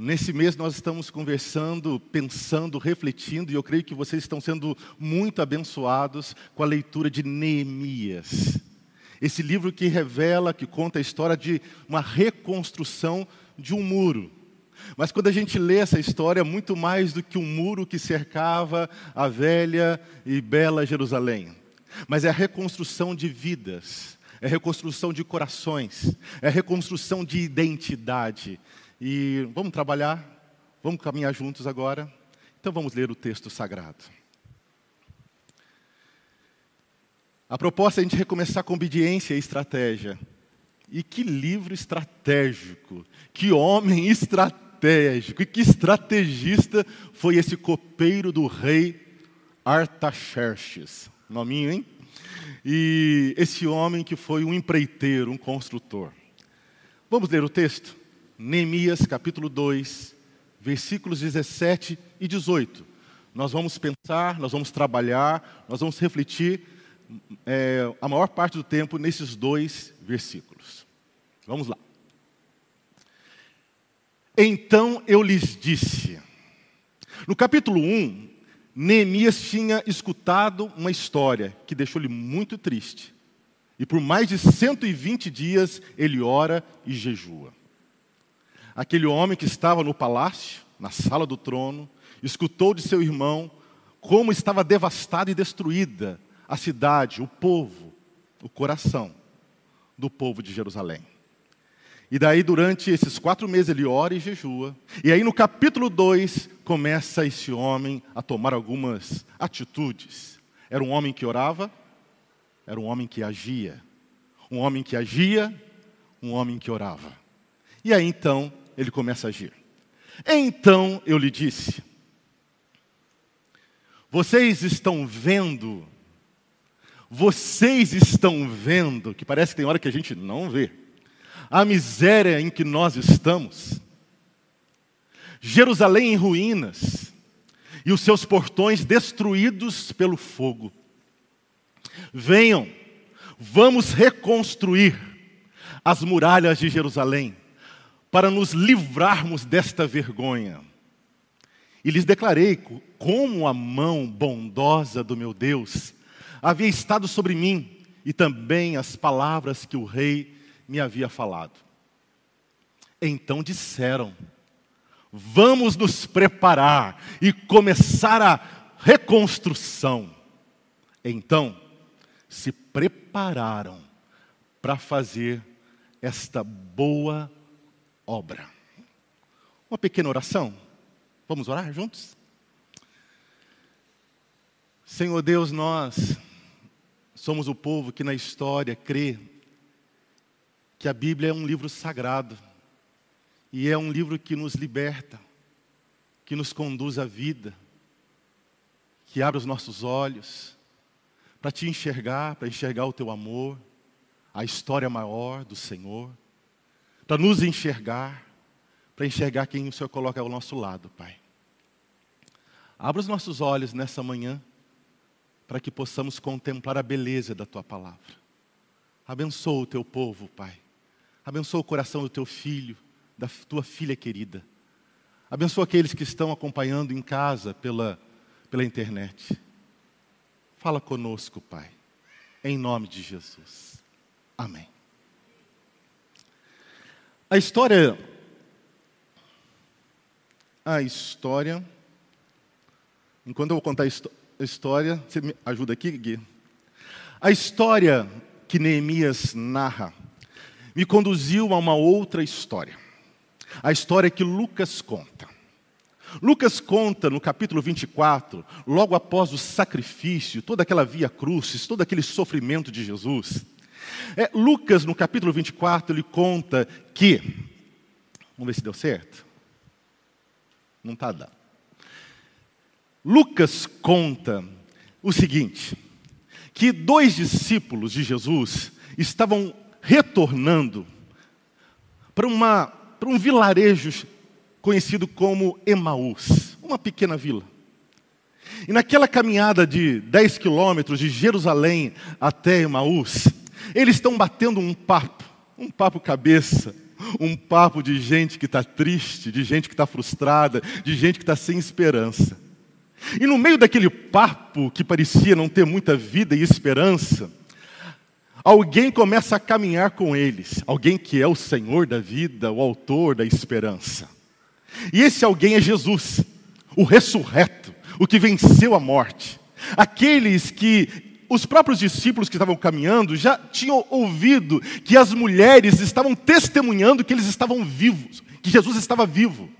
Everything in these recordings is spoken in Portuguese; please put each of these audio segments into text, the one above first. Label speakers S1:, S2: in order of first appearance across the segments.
S1: Nesse mês nós estamos conversando, pensando, refletindo, e eu creio que vocês estão sendo muito abençoados com a leitura de Neemias. Esse livro que revela, que conta a história de uma reconstrução de um muro. Mas quando a gente lê essa história, é muito mais do que um muro que cercava a velha e bela Jerusalém. Mas é a reconstrução de vidas, é a reconstrução de corações, é a reconstrução de identidade. E vamos trabalhar, vamos caminhar juntos agora. Então vamos ler o texto sagrado. A proposta é a gente recomeçar com obediência e estratégia. E que livro estratégico, que homem estratégico, e que estrategista foi esse copeiro do rei Artaxerxes. Nominho, hein? E esse homem que foi um empreiteiro, um construtor. Vamos ler o texto? Neemias capítulo 2, versículos 17 e 18. Nós vamos pensar, nós vamos trabalhar, nós vamos refletir é, a maior parte do tempo nesses dois versículos. Vamos lá. Então eu lhes disse. No capítulo 1, Neemias tinha escutado uma história que deixou-lhe muito triste. E por mais de 120 dias ele ora e jejua. Aquele homem que estava no palácio, na sala do trono, escutou de seu irmão como estava devastada e destruída a cidade, o povo, o coração do povo de Jerusalém. E daí, durante esses quatro meses, ele ora e jejua. E aí, no capítulo 2, começa esse homem a tomar algumas atitudes. Era um homem que orava, era um homem que agia. Um homem que agia, um homem que orava. E aí, então, ele começa a agir. Então eu lhe disse: Vocês estão vendo, vocês estão vendo, que parece que tem hora que a gente não vê, a miséria em que nós estamos. Jerusalém em ruínas e os seus portões destruídos pelo fogo. Venham, vamos reconstruir as muralhas de Jerusalém para nos livrarmos desta vergonha. E lhes declarei como a mão bondosa do meu Deus havia estado sobre mim e também as palavras que o rei me havia falado. Então disseram: Vamos nos preparar e começar a reconstrução. Então se prepararam para fazer esta boa obra. Uma pequena oração. Vamos orar juntos? Senhor Deus, nós somos o povo que na história crê que a Bíblia é um livro sagrado e é um livro que nos liberta, que nos conduz à vida, que abre os nossos olhos para te enxergar, para enxergar o teu amor, a história maior do Senhor para nos enxergar, para enxergar quem o Senhor coloca ao nosso lado, Pai. Abra os nossos olhos nessa manhã, para que possamos contemplar a beleza da Tua palavra. Abençoa o Teu povo, Pai. Abençoa o coração do Teu filho, da Tua filha querida. Abençoa aqueles que estão acompanhando em casa pela, pela internet. Fala conosco, Pai. Em nome de Jesus. Amém. A história. A história. Enquanto eu vou contar a história, você me ajuda aqui, Gui? A história que Neemias narra me conduziu a uma outra história. A história que Lucas conta. Lucas conta no capítulo 24, logo após o sacrifício, toda aquela via crucis, todo aquele sofrimento de Jesus. É, Lucas, no capítulo 24, ele conta que. Vamos ver se deu certo. Não está dando. Lucas conta o seguinte: que dois discípulos de Jesus estavam retornando para, uma, para um vilarejo conhecido como Emaús, uma pequena vila. E naquela caminhada de 10 quilômetros de Jerusalém até Emaús, eles estão batendo um papo, um papo cabeça, um papo de gente que está triste, de gente que está frustrada, de gente que está sem esperança. E no meio daquele papo que parecia não ter muita vida e esperança, alguém começa a caminhar com eles, alguém que é o Senhor da vida, o autor da esperança. E esse alguém é Jesus, o ressurreto, o que venceu a morte. Aqueles que os próprios discípulos que estavam caminhando já tinham ouvido que as mulheres estavam testemunhando que eles estavam vivos, que Jesus estava vivo.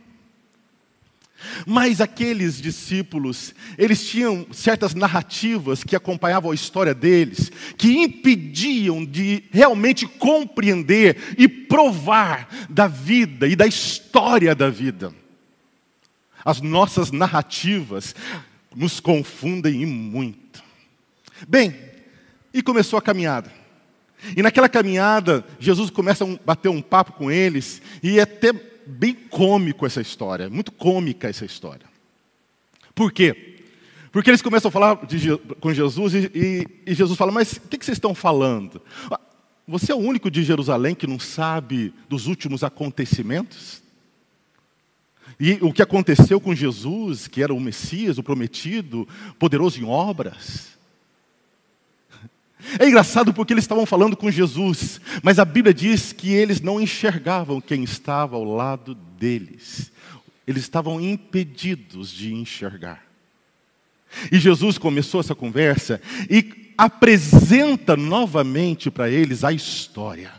S1: Mas aqueles discípulos, eles tinham certas narrativas que acompanhavam a história deles, que impediam de realmente compreender e provar da vida e da história da vida. As nossas narrativas nos confundem muito. Bem, e começou a caminhada. E naquela caminhada, Jesus começa a bater um papo com eles, e é até bem cômico essa história, muito cômica essa história. Por quê? Porque eles começam a falar de, com Jesus e, e, e, Jesus fala: Mas o que, que vocês estão falando? Ah, você é o único de Jerusalém que não sabe dos últimos acontecimentos? E o que aconteceu com Jesus, que era o Messias, o prometido, poderoso em obras? É engraçado porque eles estavam falando com Jesus, mas a Bíblia diz que eles não enxergavam quem estava ao lado deles. Eles estavam impedidos de enxergar. E Jesus começou essa conversa e apresenta novamente para eles a história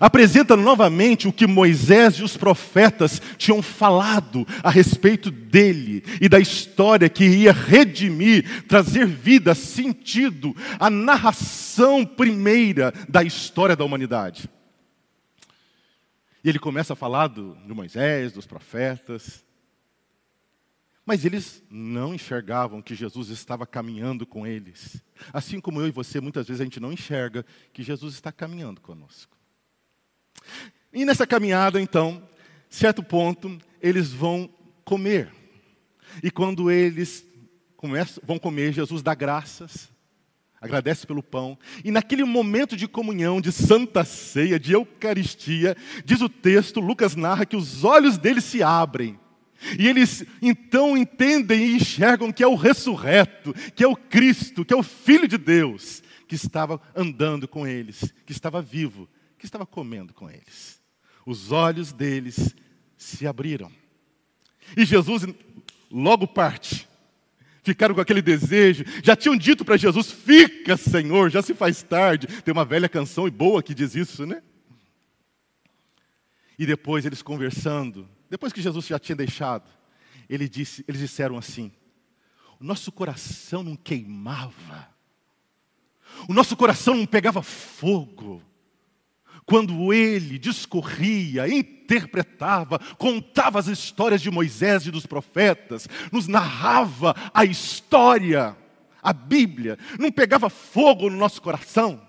S1: apresenta novamente o que Moisés e os profetas tinham falado a respeito dele e da história que ia redimir, trazer vida, sentido, a narração primeira da história da humanidade. E ele começa a falar do, de Moisés, dos profetas, mas eles não enxergavam que Jesus estava caminhando com eles. Assim como eu e você, muitas vezes a gente não enxerga que Jesus está caminhando conosco. E nessa caminhada, então, certo ponto, eles vão comer. E quando eles começam, vão comer, Jesus dá graças, agradece pelo pão. E naquele momento de comunhão, de santa ceia, de Eucaristia, diz o texto, Lucas narra que os olhos deles se abrem. E eles então entendem e enxergam que é o ressurreto, que é o Cristo, que é o Filho de Deus, que estava andando com eles, que estava vivo, que estava comendo com eles. Os olhos deles se abriram. E Jesus logo parte. Ficaram com aquele desejo, já tinham dito para Jesus: Fica, Senhor, já se faz tarde. Tem uma velha canção e boa que diz isso, né? E depois eles conversando, depois que Jesus já tinha deixado, ele disse, eles disseram assim: O nosso coração não queimava, o nosso coração não pegava fogo quando ele discorria, interpretava, contava as histórias de Moisés e dos profetas, nos narrava a história, a Bíblia, não pegava fogo no nosso coração.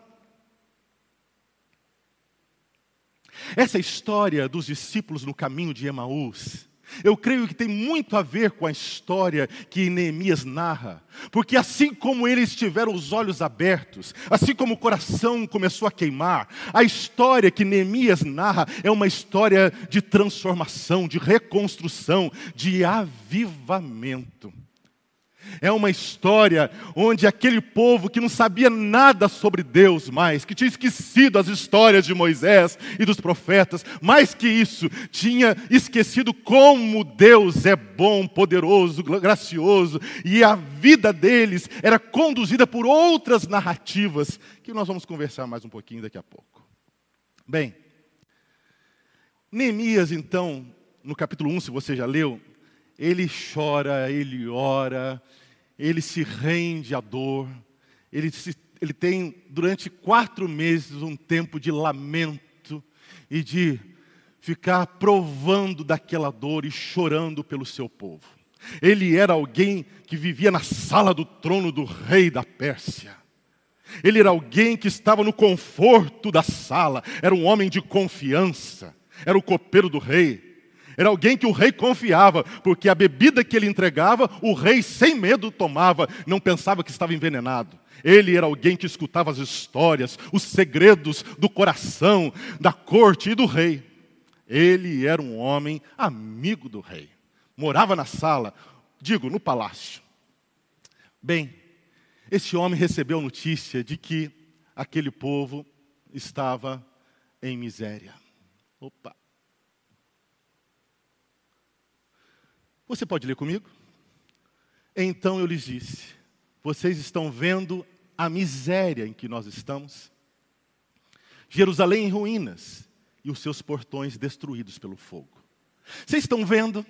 S1: Essa história dos discípulos no caminho de Emaús, eu creio que tem muito a ver com a história que Neemias narra, porque assim como eles tiveram os olhos abertos, assim como o coração começou a queimar, a história que Neemias narra é uma história de transformação, de reconstrução, de avivamento. É uma história onde aquele povo que não sabia nada sobre Deus mais, que tinha esquecido as histórias de Moisés e dos profetas, mais que isso, tinha esquecido como Deus é bom, poderoso, gracioso, e a vida deles era conduzida por outras narrativas, que nós vamos conversar mais um pouquinho daqui a pouco. Bem, Neemias, então, no capítulo 1, se você já leu, ele chora, ele ora, ele se rende à dor, ele, se, ele tem durante quatro meses um tempo de lamento e de ficar provando daquela dor e chorando pelo seu povo. Ele era alguém que vivia na sala do trono do rei da Pérsia. Ele era alguém que estava no conforto da sala, era um homem de confiança, era o copeiro do rei. Era alguém que o rei confiava, porque a bebida que ele entregava, o rei sem medo tomava, não pensava que estava envenenado. Ele era alguém que escutava as histórias, os segredos do coração, da corte e do rei. Ele era um homem amigo do rei. Morava na sala, digo, no palácio. Bem, esse homem recebeu notícia de que aquele povo estava em miséria. Opa. Você pode ler comigo? Então eu lhes disse: Vocês estão vendo a miséria em que nós estamos? Jerusalém em ruínas e os seus portões destruídos pelo fogo. Vocês estão vendo?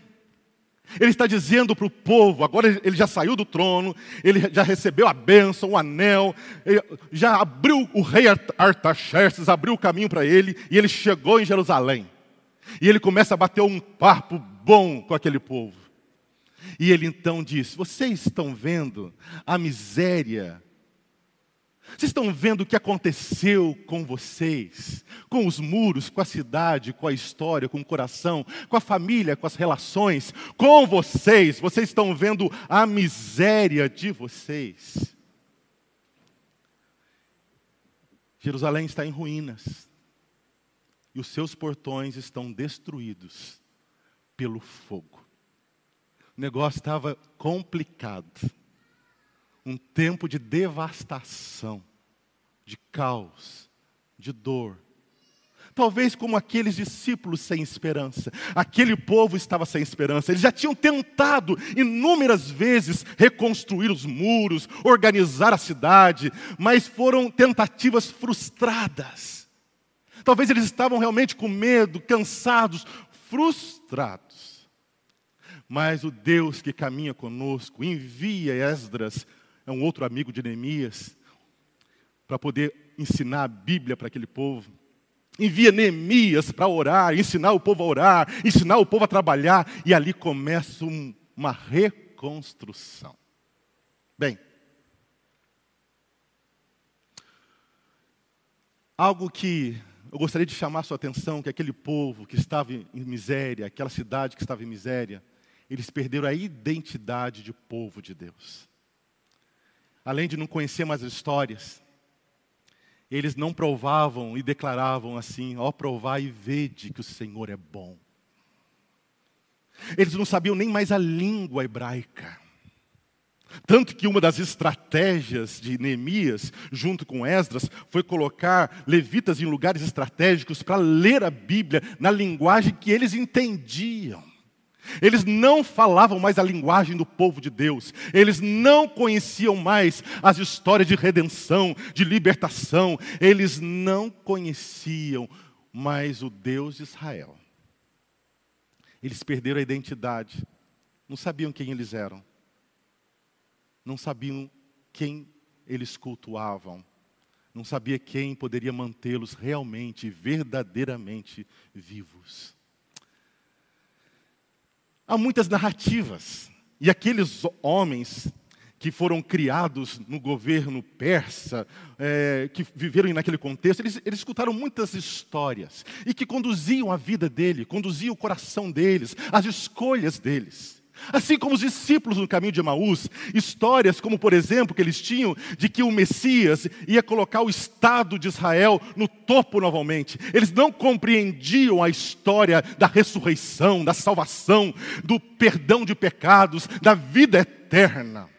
S1: Ele está dizendo para o povo, agora ele já saiu do trono, ele já recebeu a bênção, o anel, já abriu o rei Artaxerxes, abriu o caminho para ele, e ele chegou em Jerusalém. E ele começa a bater um papo bom com aquele povo. E ele então diz: Vocês estão vendo a miséria? Vocês estão vendo o que aconteceu com vocês, com os muros, com a cidade, com a história, com o coração, com a família, com as relações, com vocês? Vocês estão vendo a miséria de vocês. Jerusalém está em ruínas e os seus portões estão destruídos pelo fogo o negócio estava complicado. Um tempo de devastação, de caos, de dor. Talvez como aqueles discípulos sem esperança. Aquele povo estava sem esperança. Eles já tinham tentado inúmeras vezes reconstruir os muros, organizar a cidade, mas foram tentativas frustradas. Talvez eles estavam realmente com medo, cansados, frustrados. Mas o Deus que caminha conosco envia Esdras, é um outro amigo de Neemias, para poder ensinar a Bíblia para aquele povo. Envia Neemias para orar, ensinar o povo a orar, ensinar o povo a trabalhar, e ali começa um, uma reconstrução. Bem, algo que eu gostaria de chamar a sua atenção, que aquele povo que estava em miséria, aquela cidade que estava em miséria, eles perderam a identidade de povo de Deus. Além de não conhecer mais as histórias, eles não provavam e declaravam assim: ó, provai e vede que o Senhor é bom. Eles não sabiam nem mais a língua hebraica. Tanto que uma das estratégias de Neemias, junto com Esdras, foi colocar levitas em lugares estratégicos para ler a Bíblia na linguagem que eles entendiam. Eles não falavam mais a linguagem do povo de Deus. Eles não conheciam mais as histórias de redenção, de libertação. Eles não conheciam mais o Deus de Israel. Eles perderam a identidade. Não sabiam quem eles eram. Não sabiam quem eles cultuavam. Não sabia quem poderia mantê-los realmente, verdadeiramente vivos. Há muitas narrativas. E aqueles homens que foram criados no governo persa, é, que viveram naquele contexto, eles, eles escutaram muitas histórias e que conduziam a vida dele, conduziam o coração deles, as escolhas deles. Assim como os discípulos no caminho de Emaús, histórias como, por exemplo, que eles tinham de que o Messias ia colocar o Estado de Israel no topo novamente. Eles não compreendiam a história da ressurreição, da salvação, do perdão de pecados, da vida eterna.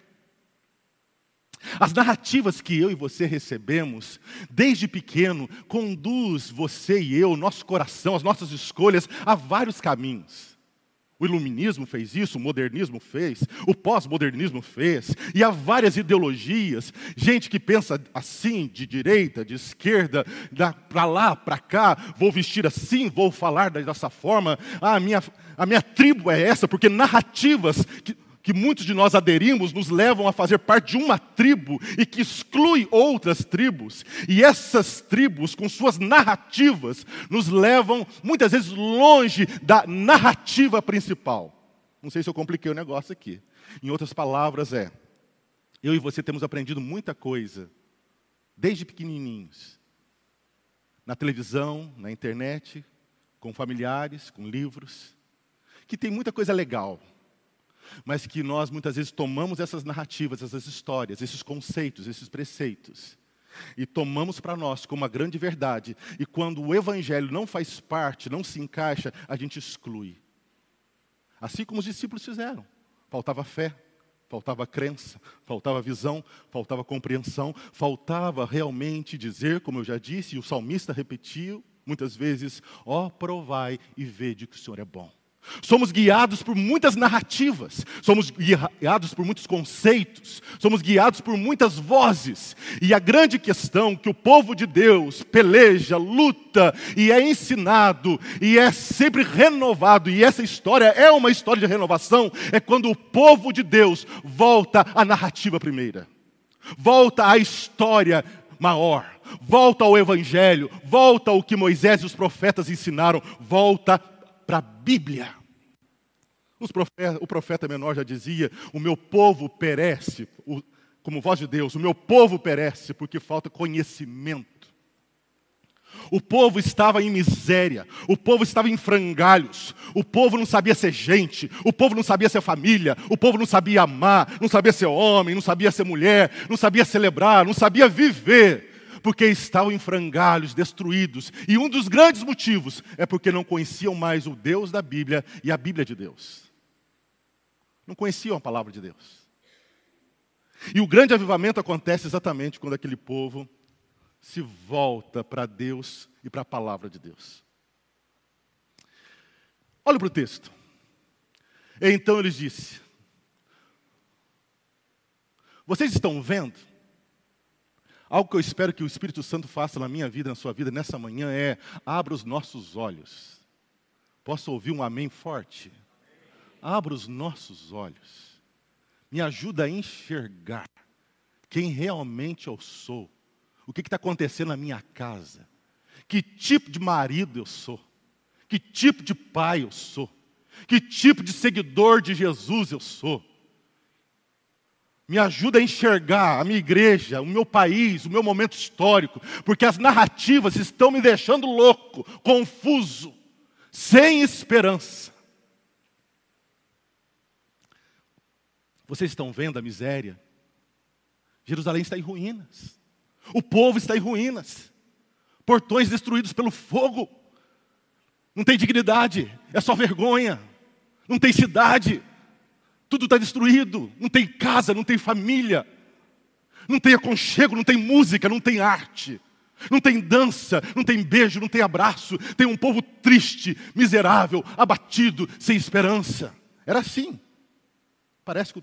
S1: As narrativas que eu e você recebemos, desde pequeno, conduz você e eu, nosso coração, as nossas escolhas a vários caminhos. O iluminismo fez isso, o modernismo fez, o pós-modernismo fez, e há várias ideologias, gente que pensa assim, de direita, de esquerda, para lá, para cá, vou vestir assim, vou falar dessa forma, ah, a minha, a minha tribo é essa, porque narrativas que, que muitos de nós aderimos nos levam a fazer parte de uma tribo e que exclui outras tribos. E essas tribos, com suas narrativas, nos levam muitas vezes longe da narrativa principal. Não sei se eu compliquei o negócio aqui. Em outras palavras, é: eu e você temos aprendido muita coisa, desde pequenininhos, na televisão, na internet, com familiares, com livros, que tem muita coisa legal mas que nós muitas vezes tomamos essas narrativas, essas histórias, esses conceitos, esses preceitos, e tomamos para nós como uma grande verdade, e quando o evangelho não faz parte, não se encaixa, a gente exclui. Assim como os discípulos fizeram. Faltava fé, faltava crença, faltava visão, faltava compreensão, faltava realmente dizer, como eu já disse, e o salmista repetiu muitas vezes: ó, oh, provai e vede que o Senhor é bom. Somos guiados por muitas narrativas, somos guiados por muitos conceitos, somos guiados por muitas vozes. E a grande questão que o povo de Deus peleja, luta e é ensinado e é sempre renovado, e essa história é uma história de renovação, é quando o povo de Deus volta à narrativa primeira, volta à história maior, volta ao Evangelho, volta ao que Moisés e os profetas ensinaram, volta para a Bíblia. Profeta, o profeta menor já dizia: O meu povo perece, o, como voz de Deus, o meu povo perece porque falta conhecimento. O povo estava em miséria, o povo estava em frangalhos, o povo não sabia ser gente, o povo não sabia ser família, o povo não sabia amar, não sabia ser homem, não sabia ser mulher, não sabia celebrar, não sabia viver porque estavam em frangalhos, destruídos. E um dos grandes motivos é porque não conheciam mais o Deus da Bíblia e a Bíblia de Deus. Não conheciam a palavra de Deus. E o grande avivamento acontece exatamente quando aquele povo se volta para Deus e para a palavra de Deus. Olha para o texto. Então eles disse: Vocês estão vendo? Algo que eu espero que o Espírito Santo faça na minha vida, na sua vida, nessa manhã é: abra os nossos olhos. Posso ouvir um amém forte? Abra os nossos olhos. Me ajuda a enxergar quem realmente eu sou. O que está acontecendo na minha casa. Que tipo de marido eu sou. Que tipo de pai eu sou. Que tipo de seguidor de Jesus eu sou me ajuda a enxergar a minha igreja, o meu país, o meu momento histórico, porque as narrativas estão me deixando louco, confuso, sem esperança. Vocês estão vendo a miséria? Jerusalém está em ruínas, o povo está em ruínas, portões destruídos pelo fogo, não tem dignidade, é só vergonha, não tem cidade, tudo está destruído, não tem casa, não tem família, não tem aconchego, não tem música, não tem arte, não tem dança, não tem beijo, não tem abraço, tem um povo triste, miserável, abatido, sem esperança. Era assim. Parece com,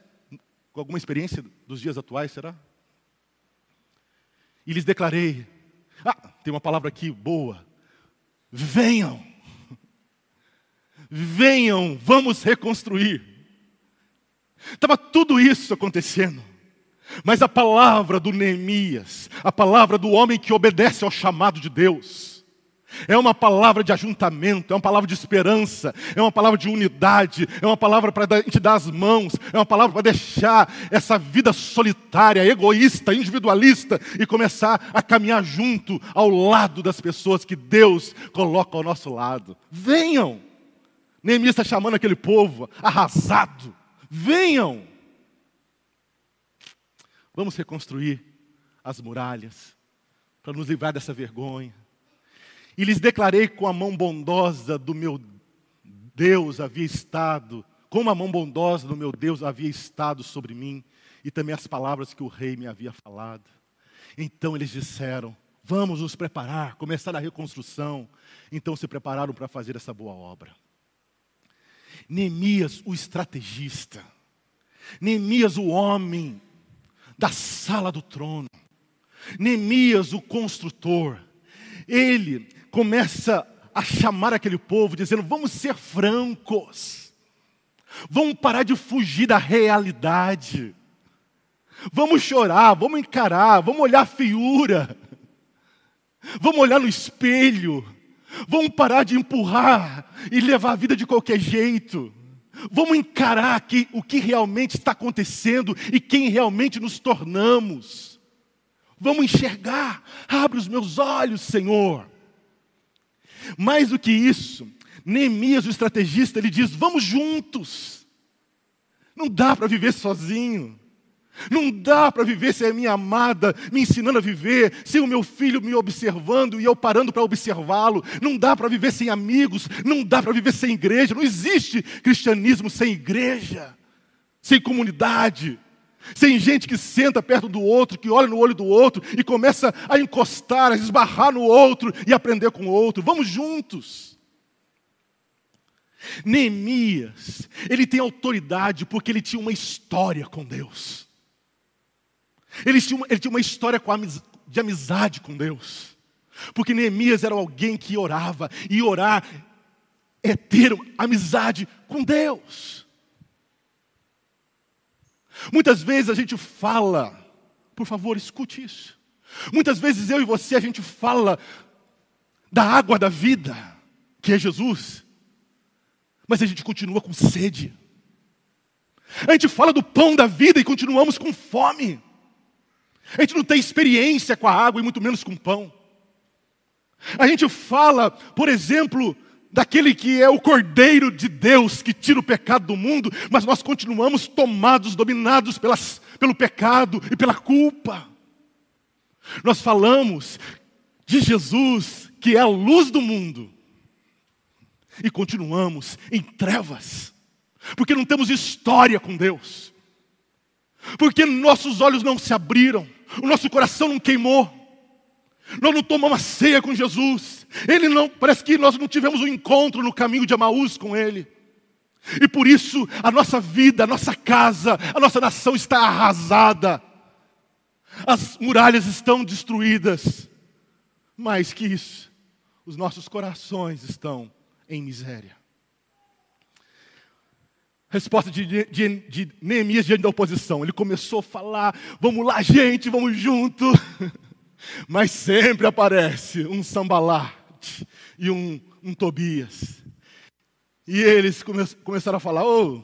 S1: com alguma experiência dos dias atuais, será? E lhes declarei: Ah, tem uma palavra aqui boa. Venham, venham, vamos reconstruir. Estava tudo isso acontecendo. Mas a palavra do Neemias, a palavra do homem que obedece ao chamado de Deus, é uma palavra de ajuntamento, é uma palavra de esperança, é uma palavra de unidade, é uma palavra para te dar as mãos, é uma palavra para deixar essa vida solitária, egoísta, individualista e começar a caminhar junto ao lado das pessoas que Deus coloca ao nosso lado. Venham! Neemias está chamando aquele povo arrasado Venham! Vamos reconstruir as muralhas para nos livrar dessa vergonha. E lhes declarei com a mão bondosa do meu Deus havia estado, como a mão bondosa do meu Deus havia estado sobre mim, e também as palavras que o rei me havia falado. Então eles disseram: Vamos nos preparar, começar a reconstrução. Então se prepararam para fazer essa boa obra. Neemias, o estrategista. Neemias, o homem da sala do trono. Neemias, o construtor. Ele começa a chamar aquele povo, dizendo: vamos ser francos, vamos parar de fugir da realidade, vamos chorar, vamos encarar, vamos olhar a feiura, vamos olhar no espelho, Vamos parar de empurrar e levar a vida de qualquer jeito. Vamos encarar aqui o que realmente está acontecendo e quem realmente nos tornamos. Vamos enxergar. Abre os meus olhos, Senhor. Mais do que isso, Neemias, o estrategista, ele diz: Vamos juntos. Não dá para viver sozinho. Não dá para viver sem a minha amada me ensinando a viver, sem o meu filho me observando e eu parando para observá-lo. Não dá para viver sem amigos, não dá para viver sem igreja. Não existe cristianismo sem igreja, sem comunidade, sem gente que senta perto do outro, que olha no olho do outro e começa a encostar, a esbarrar no outro e aprender com o outro. Vamos juntos. Neemias, ele tem autoridade porque ele tinha uma história com Deus. Ele tinha uma, ele tinha uma história de amizade com Deus. Porque Neemias era alguém que orava, e orar é ter amizade com Deus. Muitas vezes a gente fala, por favor, escute isso. Muitas vezes eu e você a gente fala da água da vida, que é Jesus, mas a gente continua com sede. A gente fala do pão da vida e continuamos com fome. A gente não tem experiência com a água e muito menos com pão. A gente fala, por exemplo, daquele que é o Cordeiro de Deus que tira o pecado do mundo, mas nós continuamos tomados, dominados pelas, pelo pecado e pela culpa. Nós falamos de Jesus, que é a luz do mundo, e continuamos em trevas, porque não temos história com Deus porque nossos olhos não se abriram, o nosso coração não queimou. Nós não tomamos a ceia com Jesus. Ele não, parece que nós não tivemos um encontro no caminho de Amaús com ele. E por isso a nossa vida, a nossa casa, a nossa nação está arrasada. As muralhas estão destruídas. Mais que isso, os nossos corações estão em miséria. Resposta de, de, de, Neemias diante da oposição. Ele começou a falar: vamos lá, gente, vamos junto. Mas sempre aparece um sambalate e um, um Tobias. E eles come, começaram a falar: oh,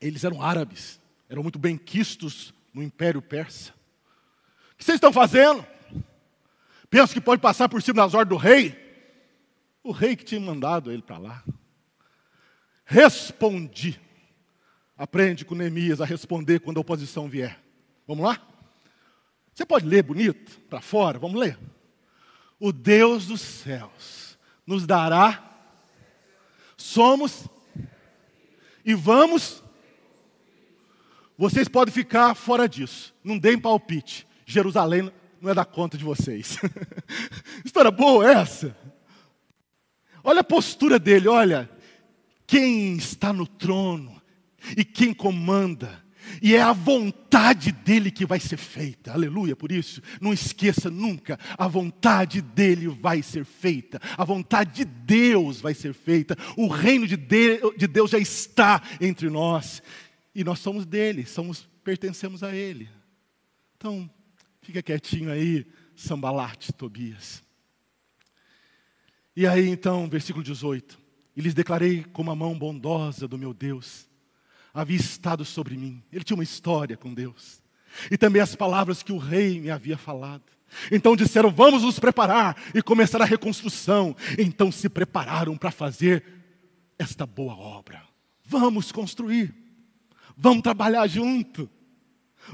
S1: eles eram árabes, eram muito bem quistos no Império Persa. O que vocês estão fazendo? Pensa que pode passar por cima das ordens do rei? O rei que tinha mandado ele para lá. Respondi. Aprende com Neemias a responder quando a oposição vier. Vamos lá? Você pode ler bonito, para fora? Vamos ler. O Deus dos céus nos dará. Somos. E vamos. Vocês podem ficar fora disso. Não deem palpite. Jerusalém não é da conta de vocês. História boa essa. Olha a postura dele, olha quem está no trono e quem comanda, e é a vontade dele que vai ser feita, aleluia, por isso, não esqueça nunca, a vontade dele vai ser feita, a vontade de Deus vai ser feita, o reino de, de Deus já está entre nós, e nós somos dele, somos, pertencemos a ele. Então, fica quietinho aí, sambalate, Tobias. E aí então, versículo 18 e lhes declarei como a mão bondosa do meu Deus havia estado sobre mim. Ele tinha uma história com Deus. E também as palavras que o rei me havia falado. Então disseram: Vamos nos preparar e começar a reconstrução. Então se prepararam para fazer esta boa obra. Vamos construir. Vamos trabalhar junto.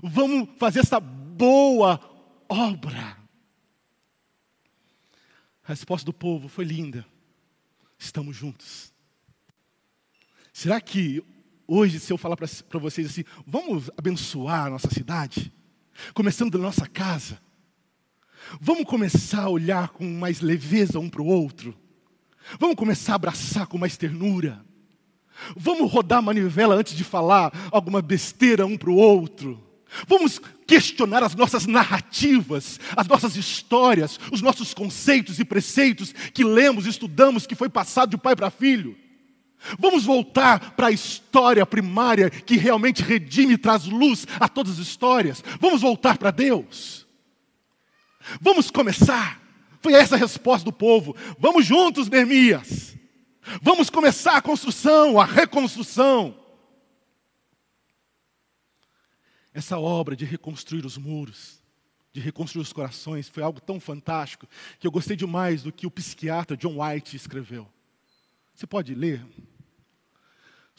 S1: Vamos fazer essa boa obra. A resposta do povo foi linda estamos juntos. Será que hoje, se eu falar para vocês assim, vamos abençoar a nossa cidade, começando da nossa casa, vamos começar a olhar com mais leveza um para o outro, vamos começar a abraçar com mais ternura, vamos rodar a manivela antes de falar alguma besteira um para o outro, Vamos questionar as nossas narrativas, as nossas histórias, os nossos conceitos e preceitos que lemos, estudamos, que foi passado de pai para filho. Vamos voltar para a história primária que realmente redime e traz luz a todas as histórias. Vamos voltar para Deus. Vamos começar. Foi essa a resposta do povo. Vamos juntos, Neemias. Vamos começar a construção, a reconstrução. Essa obra de reconstruir os muros, de reconstruir os corações, foi algo tão fantástico que eu gostei demais do que o psiquiatra John White escreveu. Você pode ler?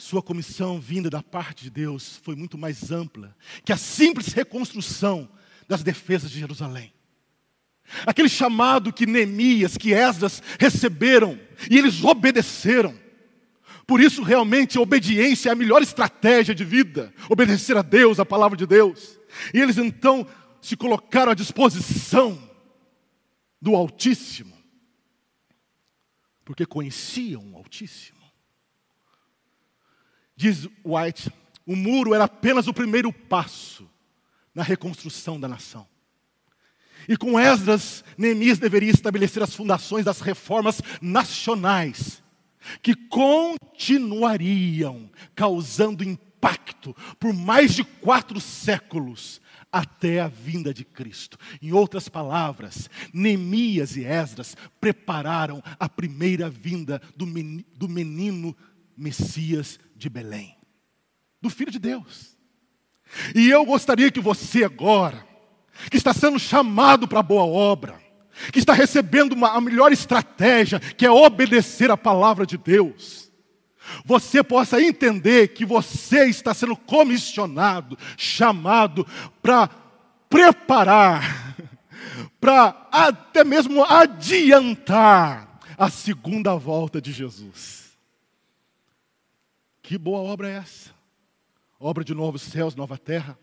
S1: sua comissão vinda da parte de Deus foi muito mais ampla que a simples reconstrução das defesas de Jerusalém. Aquele chamado que Neemias, que Esdras receberam e eles obedeceram. Por isso, realmente, a obediência é a melhor estratégia de vida. Obedecer a Deus, a palavra de Deus. E eles então se colocaram à disposição do Altíssimo, porque conheciam o Altíssimo. Diz White, o muro era apenas o primeiro passo na reconstrução da nação. E com Esdras, Neemias deveria estabelecer as fundações das reformas nacionais, que continuariam causando impacto por mais de quatro séculos até a vinda de Cristo. Em outras palavras, Neemias e Esdras prepararam a primeira vinda do menino Messias de Belém, do Filho de Deus. E eu gostaria que você agora, que está sendo chamado para a boa obra, que está recebendo uma, a melhor estratégia, que é obedecer a palavra de Deus, você possa entender que você está sendo comissionado, chamado para preparar, para até mesmo adiantar a segunda volta de Jesus. Que boa obra é essa? Obra de novos céus, nova terra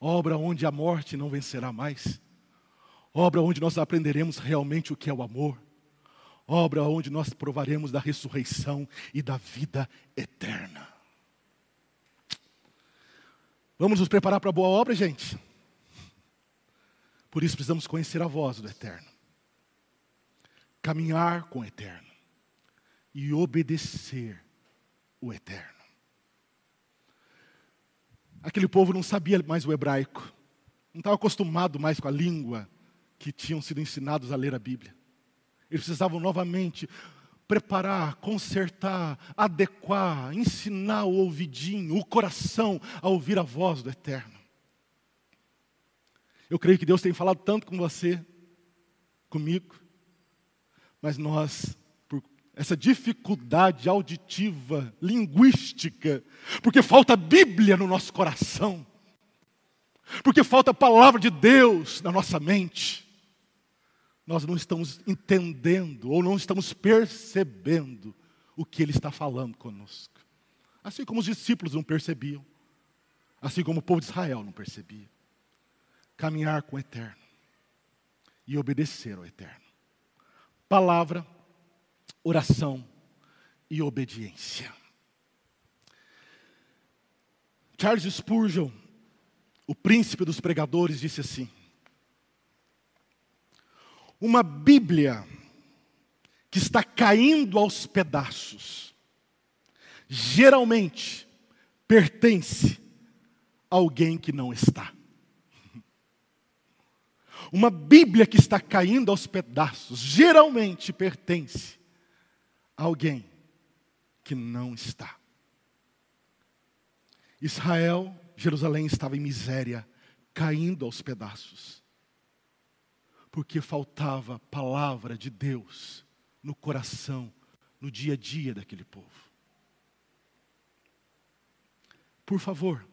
S1: obra onde a morte não vencerá mais, obra onde nós aprenderemos realmente o que é o amor, obra onde nós provaremos da ressurreição e da vida eterna. Vamos nos preparar para a boa obra, gente? Por isso precisamos conhecer a voz do Eterno, caminhar com o Eterno e obedecer o Eterno. Aquele povo não sabia mais o hebraico, não estava acostumado mais com a língua que tinham sido ensinados a ler a Bíblia. Eles precisavam novamente preparar, consertar, adequar, ensinar o ouvidinho, o coração a ouvir a voz do Eterno. Eu creio que Deus tem falado tanto com você, comigo, mas nós essa dificuldade auditiva, linguística, porque falta Bíblia no nosso coração, porque falta a palavra de Deus na nossa mente. Nós não estamos entendendo ou não estamos percebendo o que Ele está falando conosco. Assim como os discípulos não percebiam, assim como o povo de Israel não percebia. Caminhar com o Eterno e obedecer ao Eterno. Palavra oração e obediência. Charles Spurgeon, o príncipe dos pregadores, disse assim: Uma Bíblia que está caindo aos pedaços, geralmente pertence a alguém que não está. Uma Bíblia que está caindo aos pedaços, geralmente pertence alguém que não está. Israel, Jerusalém estava em miséria, caindo aos pedaços, porque faltava palavra de Deus no coração, no dia a dia daquele povo. Por favor,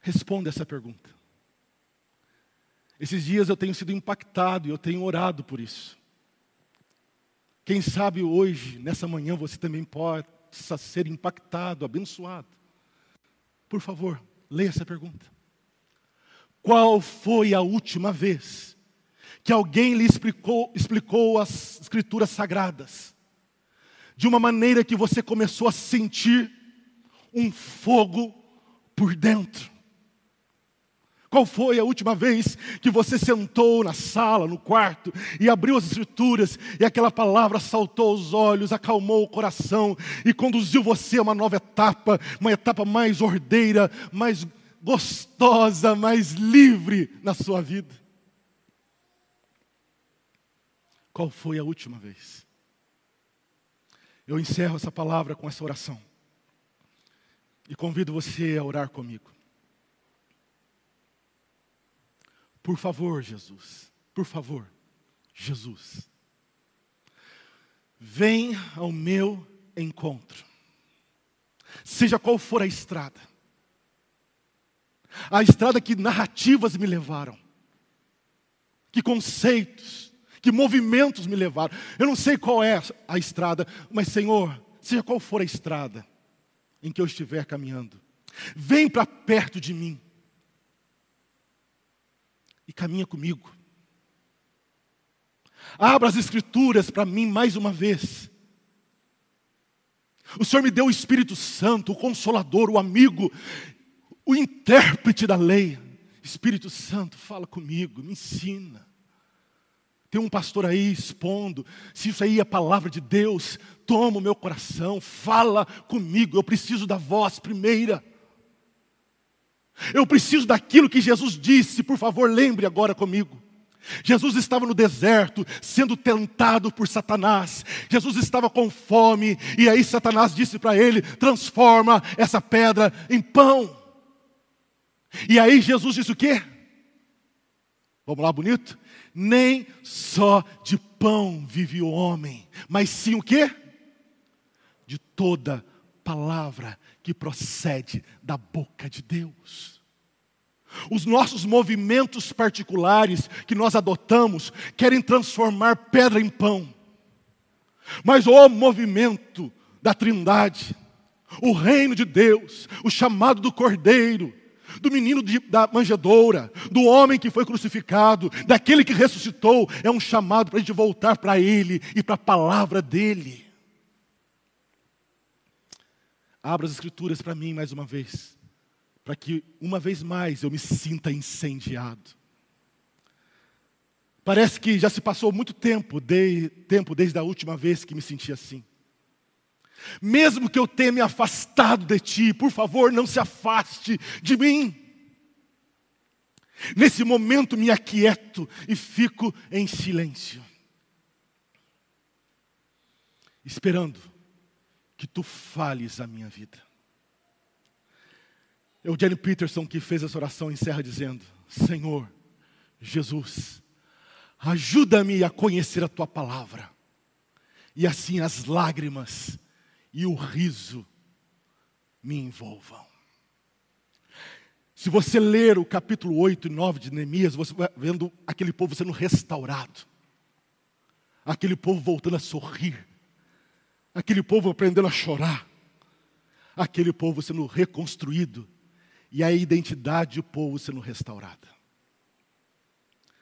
S1: responda essa pergunta. Esses dias eu tenho sido impactado e eu tenho orado por isso. Quem sabe hoje, nessa manhã, você também possa ser impactado, abençoado. Por favor, leia essa pergunta. Qual foi a última vez que alguém lhe explicou, explicou as escrituras sagradas? De uma maneira que você começou a sentir um fogo por dentro. Qual foi a última vez que você sentou na sala, no quarto, e abriu as escrituras, e aquela palavra saltou os olhos, acalmou o coração e conduziu você a uma nova etapa, uma etapa mais ordeira, mais gostosa, mais livre na sua vida? Qual foi a última vez? Eu encerro essa palavra com essa oração. E convido você a orar comigo. Por favor, Jesus, por favor, Jesus, vem ao meu encontro. seja qual for a estrada, a estrada que narrativas me levaram, que conceitos, que movimentos me levaram. Eu não sei qual é a estrada, mas Senhor, seja qual for a estrada em que eu estiver caminhando, vem para perto de mim e caminha comigo. Abra as Escrituras para mim mais uma vez. O Senhor me deu o Espírito Santo, o Consolador, o amigo, o intérprete da lei. Espírito Santo, fala comigo, me ensina. Tem um pastor aí expondo, se isso aí é a palavra de Deus, toma o meu coração, fala comigo, eu preciso da voz primeira. Eu preciso daquilo que Jesus disse, por favor, lembre agora comigo. Jesus estava no deserto, sendo tentado por Satanás. Jesus estava com fome, e aí Satanás disse para ele: transforma essa pedra em pão. E aí Jesus disse o quê? Vamos lá, bonito? Nem só de pão vive o homem, mas sim o quê? De toda palavra que procede da boca de Deus. Os nossos movimentos particulares que nós adotamos querem transformar pedra em pão. Mas o movimento da Trindade, o reino de Deus, o chamado do Cordeiro, do menino de, da manjedoura, do homem que foi crucificado, daquele que ressuscitou, é um chamado para a gente voltar para Ele e para a palavra dEle. Abra as Escrituras para mim mais uma vez para que uma vez mais eu me sinta incendiado. Parece que já se passou muito tempo, de, tempo desde a última vez que me senti assim. Mesmo que eu tenha me afastado de ti, por favor, não se afaste de mim. Nesse momento me aquieto e fico em silêncio, esperando que tu fales a minha vida. É o Jenny Peterson que fez essa oração encerra dizendo: Senhor, Jesus, ajuda-me a conhecer a tua palavra, e assim as lágrimas e o riso me envolvam. Se você ler o capítulo 8 e 9 de Neemias, você vai vendo aquele povo sendo restaurado, aquele povo voltando a sorrir, aquele povo aprendendo a chorar, aquele povo sendo reconstruído e a identidade do povo sendo restaurada.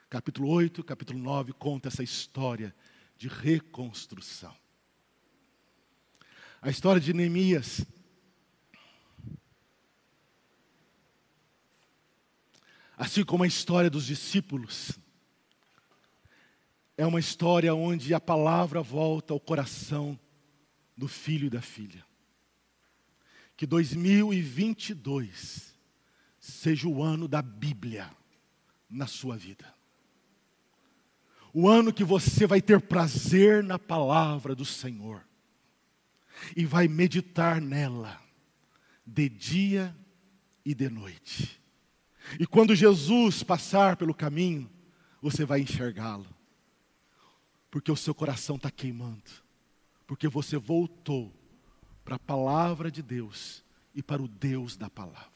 S1: Capítulo 8, capítulo 9 conta essa história de reconstrução. A história de Neemias assim como a história dos discípulos, é uma história onde a palavra volta ao coração do filho e da filha. Que 2022 seja o ano da Bíblia na sua vida. O ano que você vai ter prazer na palavra do Senhor e vai meditar nela de dia e de noite. E quando Jesus passar pelo caminho, você vai enxergá-lo, porque o seu coração está queimando, porque você voltou para a palavra de Deus e para o Deus da palavra.